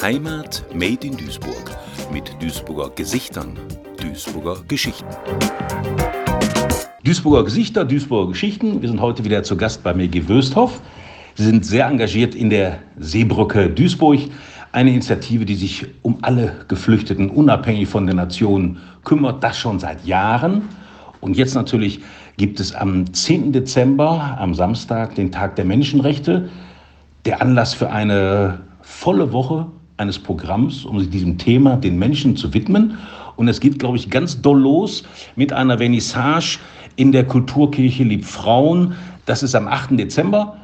Heimat Made in Duisburg mit Duisburger Gesichtern, Duisburger Geschichten. Duisburger Gesichter, Duisburger Geschichten. Wir sind heute wieder zu Gast bei Megi Wösthoff. Sie sind sehr engagiert in der Seebrücke Duisburg, eine Initiative, die sich um alle Geflüchteten unabhängig von der Nation kümmert, das schon seit Jahren. Und jetzt natürlich gibt es am 10. Dezember, am Samstag, den Tag der Menschenrechte. Der Anlass für eine volle Woche eines Programms, um sich diesem Thema, den Menschen zu widmen. Und es geht, glaube ich, ganz doll los mit einer Vernissage in der Kulturkirche Liebfrauen. Das ist am 8. Dezember.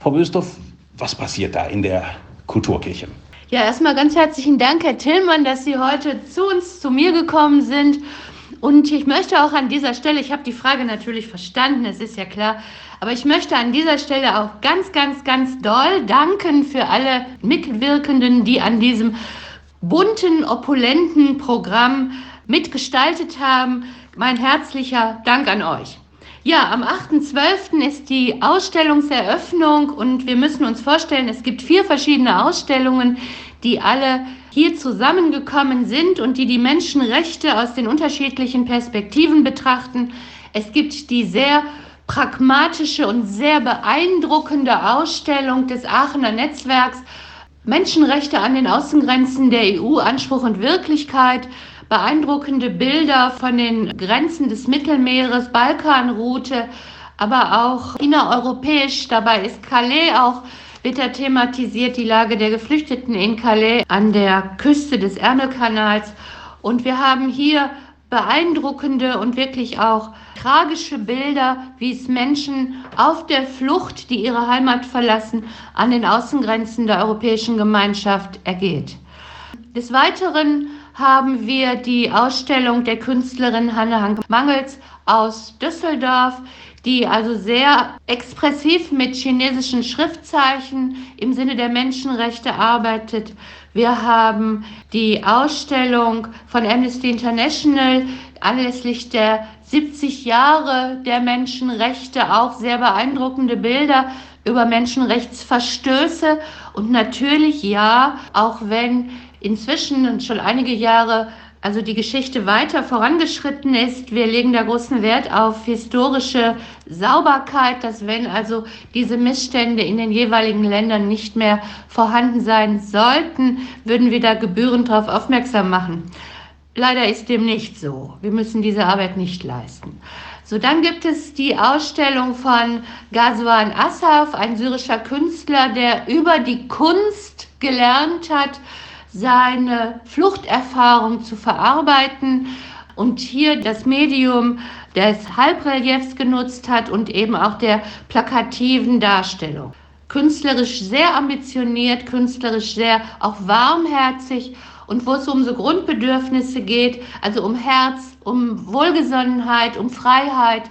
Frau Wöstorf, was passiert da in der Kulturkirche? Ja, erstmal ganz herzlichen Dank, Herr Tillmann, dass Sie heute zu uns, zu mir gekommen sind und ich möchte auch an dieser Stelle, ich habe die Frage natürlich verstanden, es ist ja klar, aber ich möchte an dieser Stelle auch ganz, ganz, ganz doll danken für alle Mitwirkenden, die an diesem bunten, opulenten Programm mitgestaltet haben. Mein herzlicher Dank an euch. Ja, am 8.12. ist die Ausstellungseröffnung und wir müssen uns vorstellen, es gibt vier verschiedene Ausstellungen, die alle hier zusammengekommen sind und die die Menschenrechte aus den unterschiedlichen Perspektiven betrachten. Es gibt die sehr pragmatische und sehr beeindruckende Ausstellung des Aachener Netzwerks Menschenrechte an den Außengrenzen der EU, Anspruch und Wirklichkeit, beeindruckende Bilder von den Grenzen des Mittelmeeres, Balkanroute, aber auch innereuropäisch. Dabei ist Calais auch da thematisiert die Lage der Geflüchteten in Calais an der Küste des Ärmelkanals. Und wir haben hier beeindruckende und wirklich auch tragische Bilder, wie es Menschen auf der Flucht, die ihre Heimat verlassen, an den Außengrenzen der Europäischen Gemeinschaft ergeht. Des Weiteren haben wir die Ausstellung der Künstlerin Hanne Hanke Mangels aus Düsseldorf, die also sehr expressiv mit chinesischen Schriftzeichen im Sinne der Menschenrechte arbeitet. Wir haben die Ausstellung von Amnesty International anlässlich der 70 Jahre der Menschenrechte, auch sehr beeindruckende Bilder über Menschenrechtsverstöße und natürlich ja, auch wenn inzwischen schon einige Jahre also die Geschichte weiter vorangeschritten ist. Wir legen da großen Wert auf historische Sauberkeit, dass wenn also diese Missstände in den jeweiligen Ländern nicht mehr vorhanden sein sollten, würden wir da gebührend darauf aufmerksam machen. Leider ist dem nicht so. Wir müssen diese Arbeit nicht leisten. So, dann gibt es die Ausstellung von Ghazwan Assaf, ein syrischer Künstler, der über die Kunst gelernt hat, seine Fluchterfahrung zu verarbeiten und hier das Medium des Halbreliefs genutzt hat und eben auch der plakativen Darstellung. Künstlerisch sehr ambitioniert, künstlerisch sehr auch warmherzig und wo es um so Grundbedürfnisse geht, also um Herz, um Wohlgesonnenheit, um Freiheit.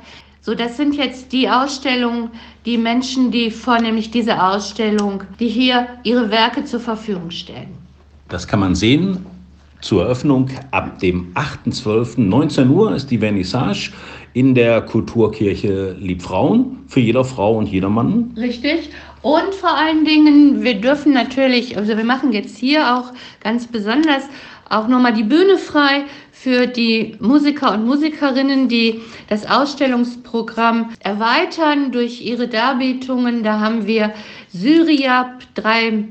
So, das sind jetzt die Ausstellungen, die Menschen, die vornehmlich diese Ausstellung, die hier ihre Werke zur Verfügung stellen. Das kann man sehen. Zur Eröffnung ab dem 8.12.19 Uhr ist die Vernissage in der Kulturkirche Liebfrauen für jeder Frau und jeder Mann. Richtig. Und vor allen Dingen, wir dürfen natürlich, also wir machen jetzt hier auch ganz besonders auch nochmal die Bühne frei für die Musiker und Musikerinnen, die das Ausstellungsprogramm erweitern durch ihre Darbietungen. Da haben wir Syriab, drei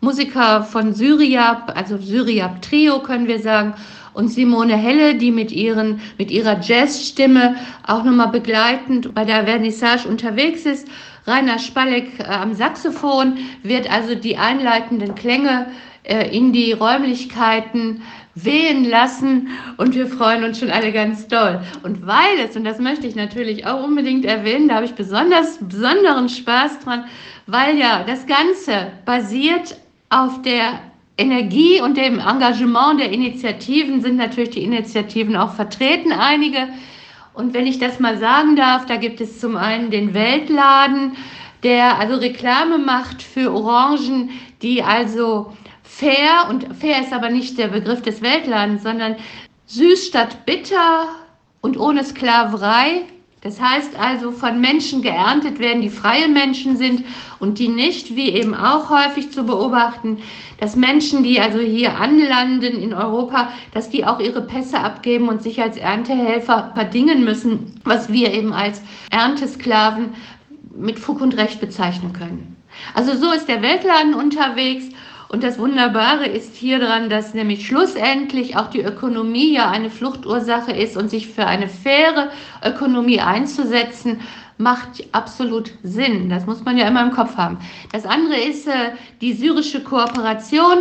Musiker von Syriab, also Syriab Trio können wir sagen, und Simone Helle, die mit, ihren, mit ihrer Jazzstimme auch nochmal begleitend bei der Vernissage unterwegs ist. Rainer Spalleck äh, am Saxophon wird also die einleitenden Klänge äh, in die Räumlichkeiten wehen lassen und wir freuen uns schon alle ganz doll. Und weil es, und das möchte ich natürlich auch unbedingt erwähnen, da habe ich besonders besonderen Spaß dran, weil ja das Ganze basiert auf der Energie und dem Engagement der Initiativen sind natürlich die Initiativen auch vertreten, einige. Und wenn ich das mal sagen darf, da gibt es zum einen den Weltladen, der also Reklame macht für Orangen, die also fair, und fair ist aber nicht der Begriff des Weltladens, sondern süß statt bitter und ohne Sklaverei Das heißt also, von Menschen geerntet werden, die freie Menschen sind und die nicht, wie eben auch häufig zu beobachten, dass Menschen, die also hier anlanden in Europa, dass die auch ihre Pässe abgeben und sich als Erntehelfer verdingen müssen, was wir eben als Erntesklaven mit Fug und Recht bezeichnen können. Also so ist der Weltladen unterwegs und das Wunderbare ist hier dran, dass nämlich schlussendlich auch die Ökonomie ja eine Fluchtursache ist und sich für eine faire Ökonomie einzusetzen, macht absolut Sinn. Das muss man ja immer im Kopf haben. Das andere ist äh, die syrische Kooperation,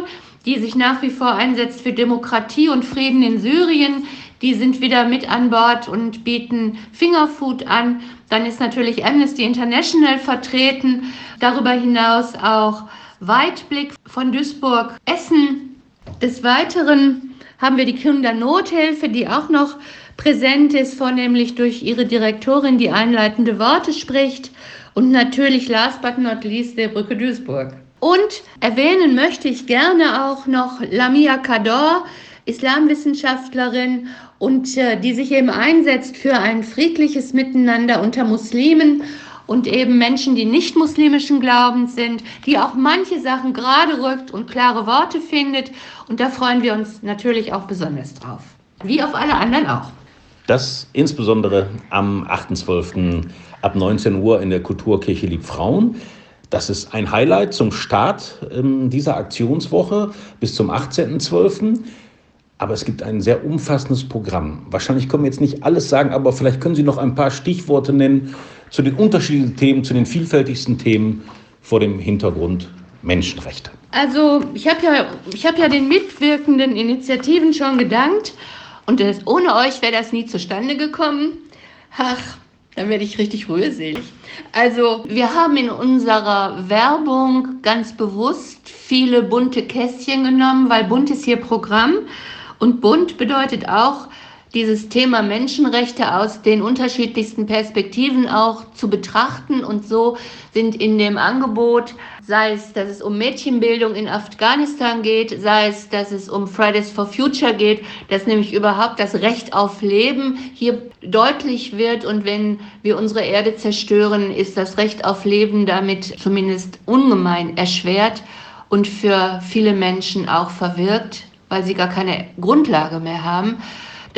die sich nach wie vor einsetzt für Demokratie und Frieden in Syrien. Die sind wieder mit an Bord und bieten Fingerfood an. Dann ist natürlich Amnesty International vertreten. Darüber hinaus auch Weitblick von Duisburg Essen. Des Weiteren haben wir die Kindernothilfe, die auch noch präsent ist, vornehmlich durch ihre Direktorin, die einleitende Worte spricht. Und natürlich, last but not least, der Brücke Duisburg. Und erwähnen möchte ich gerne auch noch Lamia Kador, Islamwissenschaftlerin und äh, die sich eben einsetzt für ein friedliches Miteinander unter Muslimen und eben Menschen, die nicht muslimischen Glaubens sind, die auch manche Sachen gerade rückt und klare Worte findet. Und da freuen wir uns natürlich auch besonders drauf. Wie auf alle anderen auch. Das insbesondere am 8.12. ab 19 Uhr in der Kulturkirche Liebfrauen. Das ist ein Highlight zum Start ähm, dieser Aktionswoche bis zum 18.12. Aber es gibt ein sehr umfassendes Programm. Wahrscheinlich können wir jetzt nicht alles sagen, aber vielleicht können Sie noch ein paar Stichworte nennen, zu den unterschiedlichen Themen, zu den vielfältigsten Themen vor dem Hintergrund Menschenrechte. Also ich habe ja, hab ja den mitwirkenden Initiativen schon gedankt und das, ohne euch wäre das nie zustande gekommen. Ach, dann werde ich richtig rührselig. Also wir haben in unserer Werbung ganz bewusst viele bunte Kästchen genommen, weil bunt ist hier Programm und bunt bedeutet auch, dieses Thema Menschenrechte aus den unterschiedlichsten Perspektiven auch zu betrachten. Und so sind in dem Angebot, sei es, dass es um Mädchenbildung in Afghanistan geht, sei es, dass es um Fridays for Future geht, dass nämlich überhaupt das Recht auf Leben hier deutlich wird. Und wenn wir unsere Erde zerstören, ist das Recht auf Leben damit zumindest ungemein erschwert und für viele Menschen auch verwirkt, weil sie gar keine Grundlage mehr haben.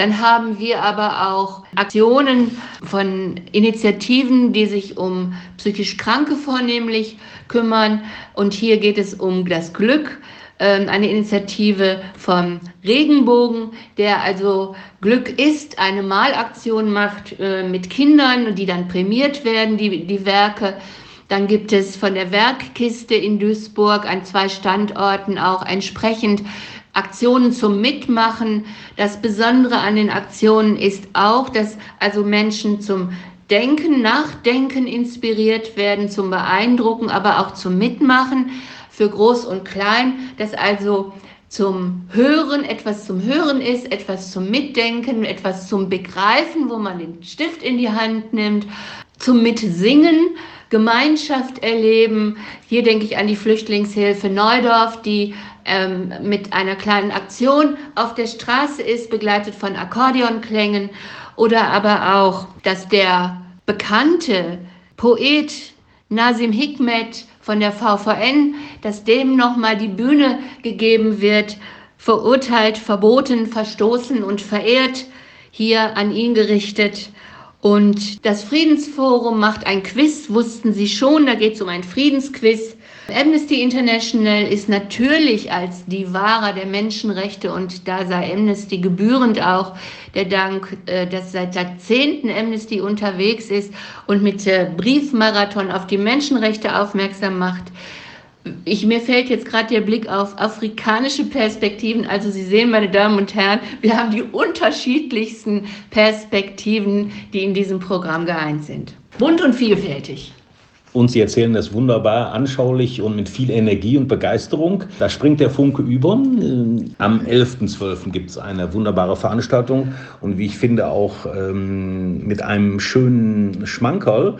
Dann haben wir aber auch Aktionen von Initiativen, die sich um psychisch Kranke vornehmlich kümmern. Und hier geht es um das Glück ähm, eine Initiative vom Regenbogen, der also Glück ist, eine Malaktion macht äh, mit Kindern, die dann prämiert werden, die, die Werke. Dann gibt es von der Werkkiste in Duisburg an zwei Standorten auch entsprechend Aktionen zum Mitmachen. Das Besondere an den Aktionen ist auch, dass also Menschen zum Denken, Nachdenken inspiriert werden, zum Beeindrucken, aber auch zum Mitmachen für Groß und Klein, dass also zum Hören etwas zum Hören ist, etwas zum Mitdenken, etwas zum Begreifen, wo man den Stift in die Hand nimmt, zum Mitsingen, Gemeinschaft erleben. Hier denke ich an die Flüchtlingshilfe Neudorf, die ähm, mit einer kleinen Aktion auf der Straße ist, begleitet von Akkordeonklängen. Oder aber auch, dass der bekannte Poet Nasim Hikmet von der VVN, dass dem nochmal die Bühne gegeben wird, verurteilt, verboten, verstoßen und verehrt, hier an ihn gerichtet. Und das Friedensforum macht ein Quiz, wussten Sie schon, da geht es um ein Friedensquiz. Amnesty International ist natürlich als die Wahrer der Menschenrechte und da sei Amnesty gebührend auch der Dank, äh, dass seit Jahrzehnten Amnesty unterwegs ist und mit Briefmarathon auf die Menschenrechte aufmerksam macht. Ich, mir fällt jetzt gerade der Blick auf afrikanische Perspektiven. Also Sie sehen, meine Damen und Herren, wir haben die unterschiedlichsten Perspektiven, die in diesem Programm geeint sind. Bunt und vielfältig. Und Sie erzählen das wunderbar, anschaulich und mit viel Energie und Begeisterung. Da springt der Funke über. Am 11.12. gibt es eine wunderbare Veranstaltung und wie ich finde auch ähm, mit einem schönen Schmankerl,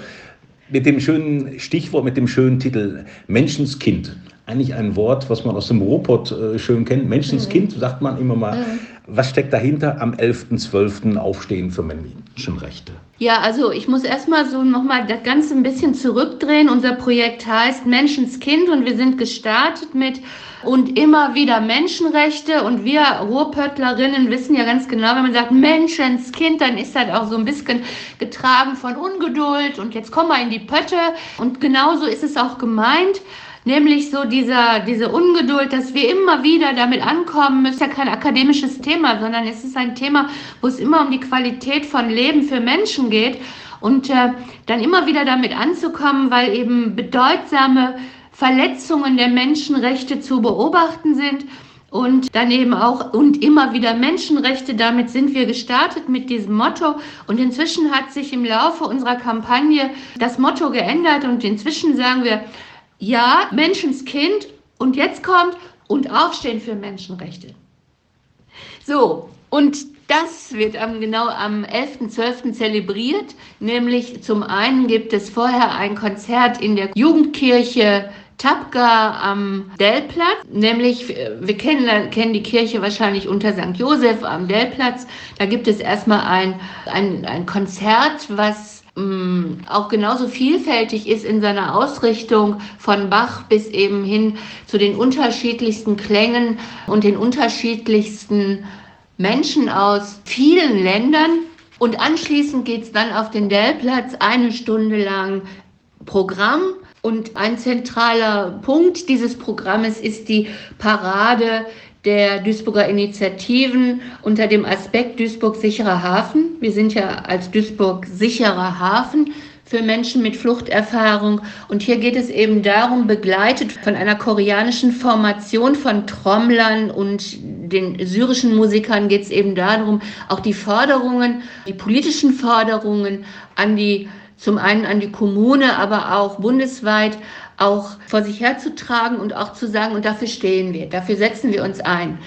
mit dem schönen Stichwort, mit dem schönen Titel Menschenskind. Eigentlich ein Wort, was man aus dem Robot äh, schön kennt. Menschenskind, mhm. sagt man immer mal. Mhm Was steckt dahinter am 11.12. Aufstehen für Menschenrechte? Ja, also ich muss erstmal so nochmal das Ganze ein bisschen zurückdrehen. Unser Projekt heißt Menschenskind und wir sind gestartet mit und immer wieder Menschenrechte. Und wir Ruhrpöttlerinnen wissen ja ganz genau, wenn man sagt Menschenskind, dann ist das auch so ein bisschen getragen von Ungeduld und jetzt kommen wir in die Pötte. Und genauso ist es auch gemeint. Nämlich so dieser, diese Ungeduld, dass wir immer wieder damit ankommen, ist ja kein akademisches Thema, sondern es ist ein Thema, wo es immer um die Qualität von Leben für Menschen geht. Und äh, dann immer wieder damit anzukommen, weil eben bedeutsame Verletzungen der Menschenrechte zu beobachten sind und dann eben auch und immer wieder Menschenrechte. Damit sind wir gestartet mit diesem Motto und inzwischen hat sich im Laufe unserer Kampagne das Motto geändert und inzwischen sagen wir, ja, Menschenskind und jetzt kommt und Aufstehen für Menschenrechte. So, und das wird am, genau am 11.12. zelebriert, nämlich zum einen gibt es vorher ein Konzert in der Jugendkirche Tapga am Dellplatz, nämlich wir kennen, kennen die Kirche wahrscheinlich unter St. Josef am Dellplatz. Da gibt es erstmal ein, ein, ein Konzert, was auch genauso vielfältig ist in seiner Ausrichtung von Bach bis eben hin zu den unterschiedlichsten Klängen und den unterschiedlichsten Menschen aus vielen Ländern. Und anschließend geht es dann auf den Dellplatz eine Stunde lang Programm und ein zentraler Punkt dieses Programmes ist die Parade der Duisburger Initiativen unter dem Aspekt Duisburg sicherer Hafen. Wir sind ja als Duisburg sicherer Hafen für Menschen mit Fluchterfahrung. Und hier geht es eben darum, begleitet von einer koreanischen Formation von Trommlern und den syrischen Musikern geht es eben darum, auch die Forderungen, die politischen Forderungen an die zum einen an die Kommune, aber auch bundesweit auch vor sich herzutragen und auch zu sagen, und dafür stehen wir, dafür setzen wir uns ein.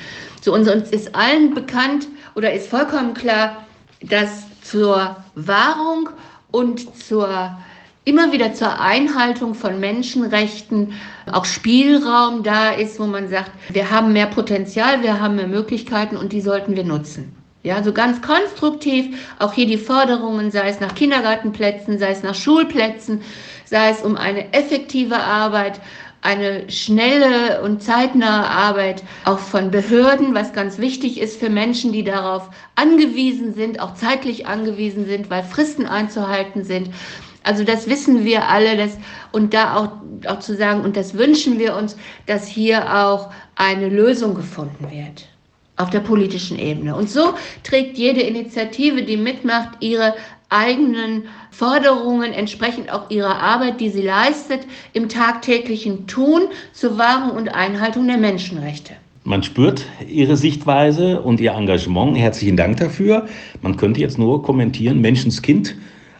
So, und uns ist allen bekannt oder ist vollkommen klar, dass zur Wahrung und zur immer wieder zur Einhaltung von Menschenrechten auch Spielraum da ist, wo man sagt, wir haben mehr Potenzial, wir haben mehr Möglichkeiten und die sollten wir nutzen. Ja, so ganz konstruktiv, auch hier die Forderungen, sei es nach Kindergartenplätzen, sei es nach Schulplätzen, sei es um eine effektive Arbeit, eine schnelle und zeitnahe Arbeit auch von Behörden, was ganz wichtig ist für Menschen, die darauf angewiesen sind, auch zeitlich angewiesen sind, weil Fristen einzuhalten sind. Also das wissen wir alle das, und da auch, auch zu sagen, und das wünschen wir uns, dass hier auch eine Lösung gefunden wird auf der politischen Ebene. Und so trägt jede Initiative, die mitmacht, ihre eigenen Forderungen, entsprechend auch ihrer Arbeit, die sie leistet, im tagtäglichen Tun zur Wahrung und Einhaltung der Menschenrechte. Man spürt Ihre Sichtweise und Ihr Engagement. Herzlichen Dank dafür. Man könnte jetzt nur kommentieren, Menschenskind,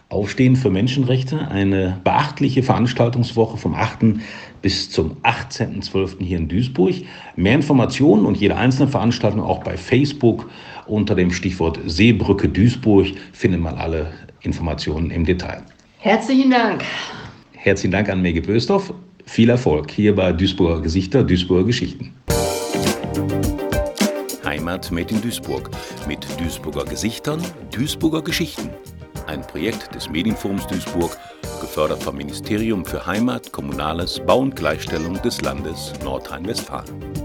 Aufstehen für Menschenrechte, eine beachtliche Veranstaltungswoche vom 8 bis zum 18.12. hier in Duisburg. Mehr Informationen und jede einzelne Veranstaltung auch bei Facebook unter dem Stichwort Seebrücke Duisburg finden mal alle Informationen im Detail. Herzlichen Dank. Herzlichen Dank an Mege Bösdorf. Viel Erfolg hier bei Duisburger Gesichter, Duisburger Geschichten. Heimat made in Duisburg mit Duisburger Gesichtern, Duisburger Geschichten. Ein Projekt des Medienforums Duisburg gefördert vom Ministerium für Heimat, Kommunales, Bau und Gleichstellung des Landes Nordrhein-Westfalen.